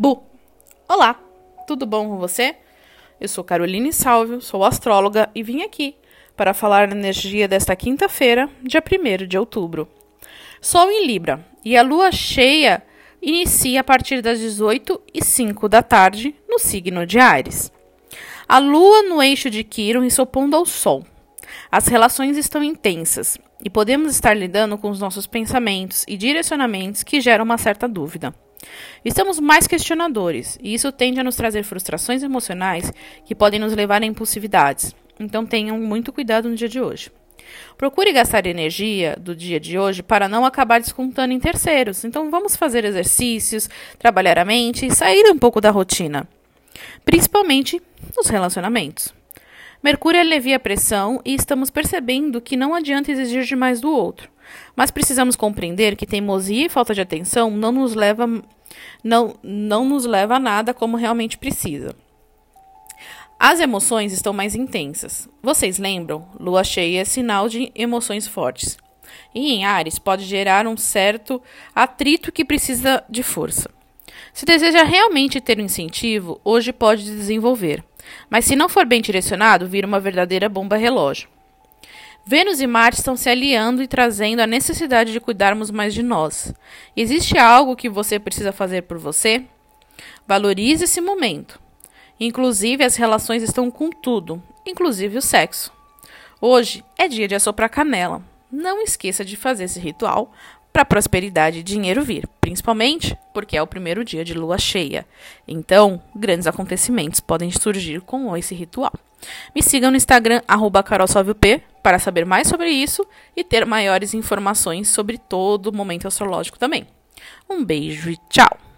Bu! Olá, tudo bom com você? Eu sou Caroline Salvio, sou astróloga e vim aqui para falar da energia desta quinta-feira, dia 1 de outubro. Sol em Libra e a lua cheia inicia a partir das 18 e 05 da tarde no signo de Ares. A lua no eixo de Quiron e opondo ao Sol. As relações estão intensas e podemos estar lidando com os nossos pensamentos e direcionamentos que geram uma certa dúvida. Estamos mais questionadores, e isso tende a nos trazer frustrações emocionais que podem nos levar a impulsividades. Então tenham muito cuidado no dia de hoje. Procure gastar energia do dia de hoje para não acabar descontando em terceiros. Então vamos fazer exercícios, trabalhar a mente e sair um pouco da rotina, principalmente nos relacionamentos. Mercúrio alivia a pressão e estamos percebendo que não adianta exigir demais do outro. Mas precisamos compreender que teimosia e falta de atenção não nos leva, não, não nos leva a nada como realmente precisa. As emoções estão mais intensas. Vocês lembram? Lua cheia é sinal de emoções fortes. E em Ares pode gerar um certo atrito que precisa de força. Se deseja realmente ter um incentivo, hoje pode desenvolver. Mas se não for bem direcionado, vira uma verdadeira bomba relógio. Vênus e Marte estão se aliando e trazendo a necessidade de cuidarmos mais de nós. Existe algo que você precisa fazer por você? Valorize esse momento. Inclusive, as relações estão com tudo, inclusive o sexo. Hoje é dia de assoprar canela. Não esqueça de fazer esse ritual para prosperidade e dinheiro vir, principalmente porque é o primeiro dia de lua cheia. Então, grandes acontecimentos podem surgir com esse ritual. Me sigam no Instagram @carolsalviop para saber mais sobre isso e ter maiores informações sobre todo o momento astrológico também. Um beijo e tchau.